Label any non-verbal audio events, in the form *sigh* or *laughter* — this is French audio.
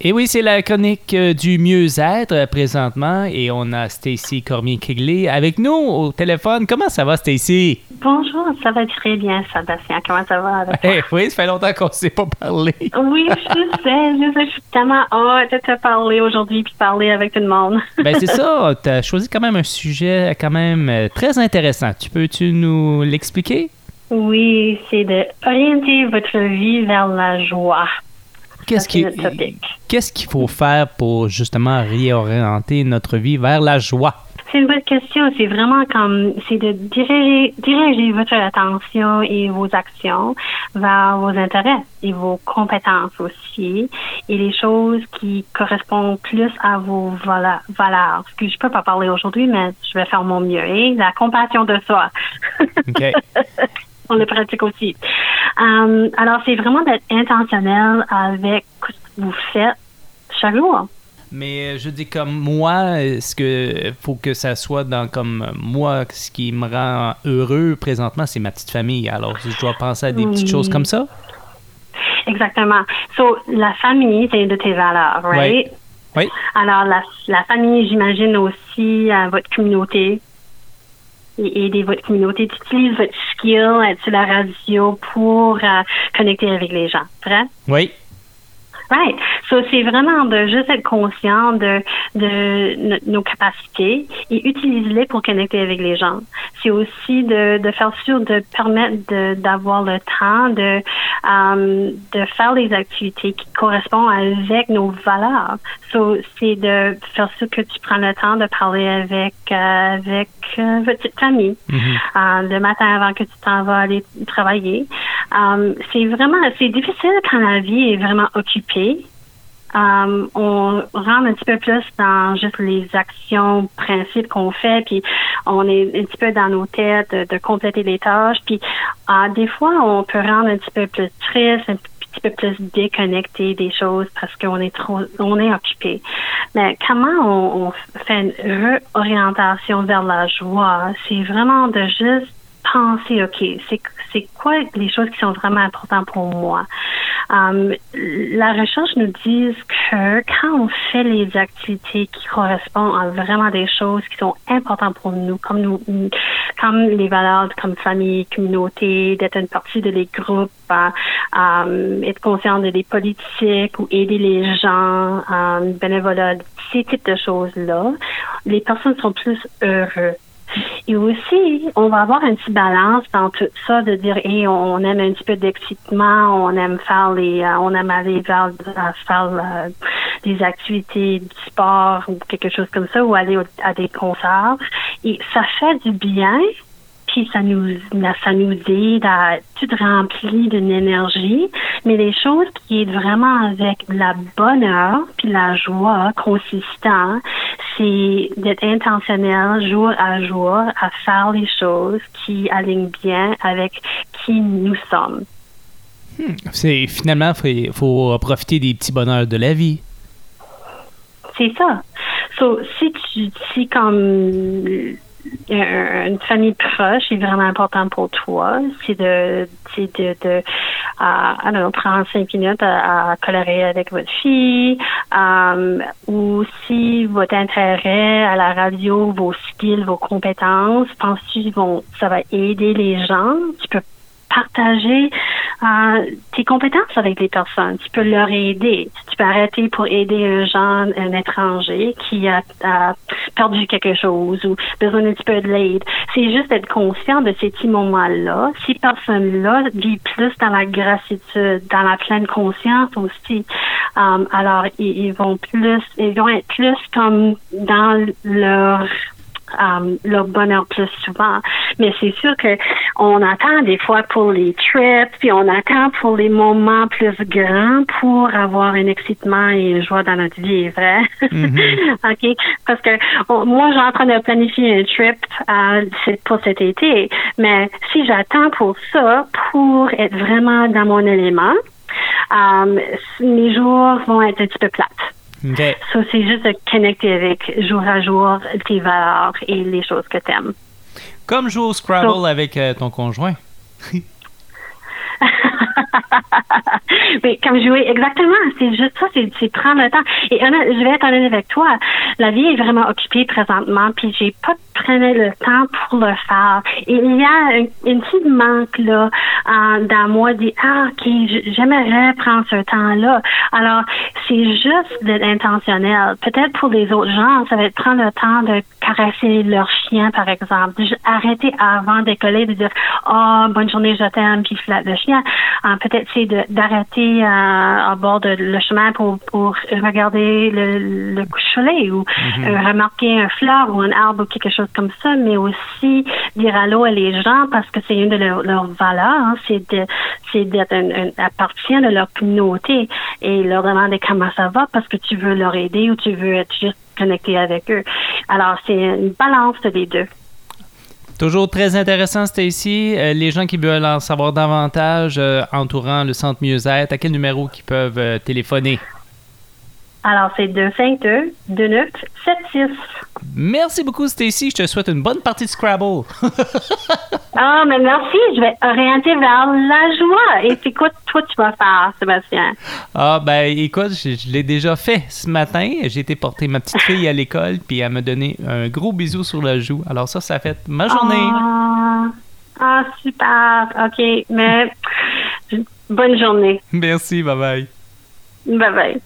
Et oui, c'est la chronique euh, du mieux-être euh, présentement et on a Stacy Cormier-Kigley avec nous au téléphone. Comment ça va, Stacy? Bonjour, ça va très bien, Sébastien. Comment ça va avec toi? Eh oui, ça fait longtemps qu'on ne s'est pas parlé. *laughs* Oui, je sais, je sais, je suis tellement hâte de te parler aujourd'hui puis parler avec tout le monde. *laughs* ben c'est ça, tu as choisi quand même un sujet quand même euh, très intéressant. Tu peux-tu nous l'expliquer? Oui, c'est de orienter votre vie vers la joie. Qu'est-ce qu'il faut faire pour justement réorienter notre vie vers la joie? C'est une bonne question. C'est vraiment comme, c'est de diriger, diriger votre attention et vos actions vers vos intérêts et vos compétences aussi et les choses qui correspondent plus à vos valeurs. Ce que je peux pas parler aujourd'hui, mais je vais faire mon mieux. Et la compassion de soi. OK. *laughs* On le pratique aussi. Euh, alors, c'est vraiment d'être intentionnel avec ce que vous faites chaque jour. Mais euh, je dis comme moi, est-ce que faut que ça soit dans comme moi, ce qui me rend heureux présentement, c'est ma petite famille. Alors, je dois penser à des petites Oui. choses comme ça. Exactement. So, la famille, c'est une de tes valeurs, right? Oui. Alors, la, la famille, j'imagine aussi euh, votre communauté. Et aider votre communauté. Tu utilises votre skill, être sur la radio pour euh, connecter avec les gens. Vrai? Oui. Right. So, c'est vraiment de juste être conscient de, de no- nos capacités et utiliser-les pour connecter avec les gens. C'est aussi de, de faire sûr de permettre de- d'avoir le temps de, euh, de faire les activités qui correspondent avec nos valeurs. So, c'est de faire sûr que tu prends le temps de parler avec, euh, avec euh, votre petite famille Mhm. euh, le matin avant que tu t'en vas aller travailler. Euh, c'est vraiment, c'est difficile quand la vie est vraiment occupée. Euh, on rentre un petit peu plus dans juste les actions, principes qu'on fait, puis on est un petit peu dans nos têtes de, compléter les tâches. Puis euh, des fois, on peut rendre un petit peu plus triste, un petit peu plus déconnecté des choses parce qu'on est trop, on est occupé. Mais comment on, on fait une réorientation vers la joie? C'est vraiment de juste penser, OK, c'est quoi les choses qui sont vraiment importantes pour moi? Um, la recherche nous dit que quand on fait les activités qui correspondent à vraiment des choses qui sont importantes pour nous, comme nous, comme les valeurs comme famille, communauté, d'être une partie de les groupes, euh, um, être conscient de les politiques ou aider les gens, um, bénévolat, ces types de choses-là, les personnes sont plus heureuses. Et aussi, on va avoir un petit balance dans tout ça de dire, hey, on aime un petit peu d'excitement, on aime faire les, euh, on aime aller vers, à faire euh, des activités du sport ou quelque chose comme ça, ou aller à des concerts. Et ça fait du bien, puis ça nous, ça nous aide à tout rempli d'une énergie. Mais les choses qui aident vraiment avec la bonheur puis la joie consistant, c'est d'être intentionnel jour à jour à faire les choses qui alignent bien avec qui nous sommes. C'est finalement, il faut, faut profiter des petits bonheurs de la vie. C'est ça. So, si tu, si comme euh, une famille proche est vraiment important pour toi, c'est de, c'est de, de à, prendre cinq minutes à, à colorer avec votre fille, ou si votre intérêt à la radio, vos skills, vos compétences, penses-tu vont, ça va aider les gens? Tu peux partager euh, tes compétences avec les personnes. Tu peux leur aider. Tu peux arrêter pour aider un jeune, un étranger qui a, perdu quelque chose ou besoin d'un petit peu de l'aide. C'est juste être conscient de ces petits moments-là. Ces personnes-là vivent plus dans la gratitude, dans la pleine conscience aussi. Um, alors, ils vont plus, ils vont être plus comme dans leur um, leur bonheur plus souvent. Mais c'est sûr que on attend des fois pour les trips, puis on attend pour les moments plus grands pour avoir un excitement et une joie dans notre vie, vrai? *laughs* OK? Parce que on- moi, j'ai en train de planifier un trip euh, pour cet été, mais si j'attends pour ça, pour être vraiment dans mon élément, um, mes jours vont être un petit peu plates. OK. So, c'est juste de connecter avec jour à jour tes valeurs et les choses que tu aimes. Comme jouer au Scrabble avec euh, ton conjoint. *laughs* Mais comme oui, exactement, c'est juste ça, c'est prendre le temps. Et je vais être honnête avec toi, la vie est vraiment occupée présentement, puis j'ai pas prenais le temps pour le faire. Il y a une, petite manque là dans moi dit ah ok j'aimerais prendre ce temps-là. Alors c'est juste d'être intentionnel. Peut-être pour les autres gens ça va être prendre le temps de caresser leur chien par exemple. Arrêter avant d'écoler de dire oh bonne journée je t'aime puis flatte le chien. Euh, peut-être c'est d'arrêter euh, à bord de le chemin pour pour regarder le, le coucher soleil ou mm-hmm. euh, remarquer un fleur ou un arbre ou quelque chose comme ça, mais aussi dire allô à les gens parce que c'est une de leurs valeurs, hein, c'est d'être un, appartient de leur communauté et leur demander comment ça va parce que tu veux leur aider ou tu veux être juste connecté avec eux. Alors c'est une balance des deux. Toujours très intéressant, Stacy. Euh, les gens qui veulent en savoir davantage euh, entourant le centre mieux-être, à quel numéro qu'ils peuvent euh, téléphoner? Alors, c'est 252-2976. Merci beaucoup, Stacy. Je te souhaite une bonne partie de Scrabble. *laughs* ah, mais merci. Je vais orienter vers la joie. Et c'est quoi, toi, tu vas faire, Sébastien? Ah, ben, écoute, je, l'ai déjà fait ce matin. J'ai été porter ma petite fille à l'école, puis elle m'a donné un gros bisou sur la joue. Alors, ça, ça a fait ma journée. Ah, ah super. OK. Mais bonne journée. Merci. Bye bye. Bye bye.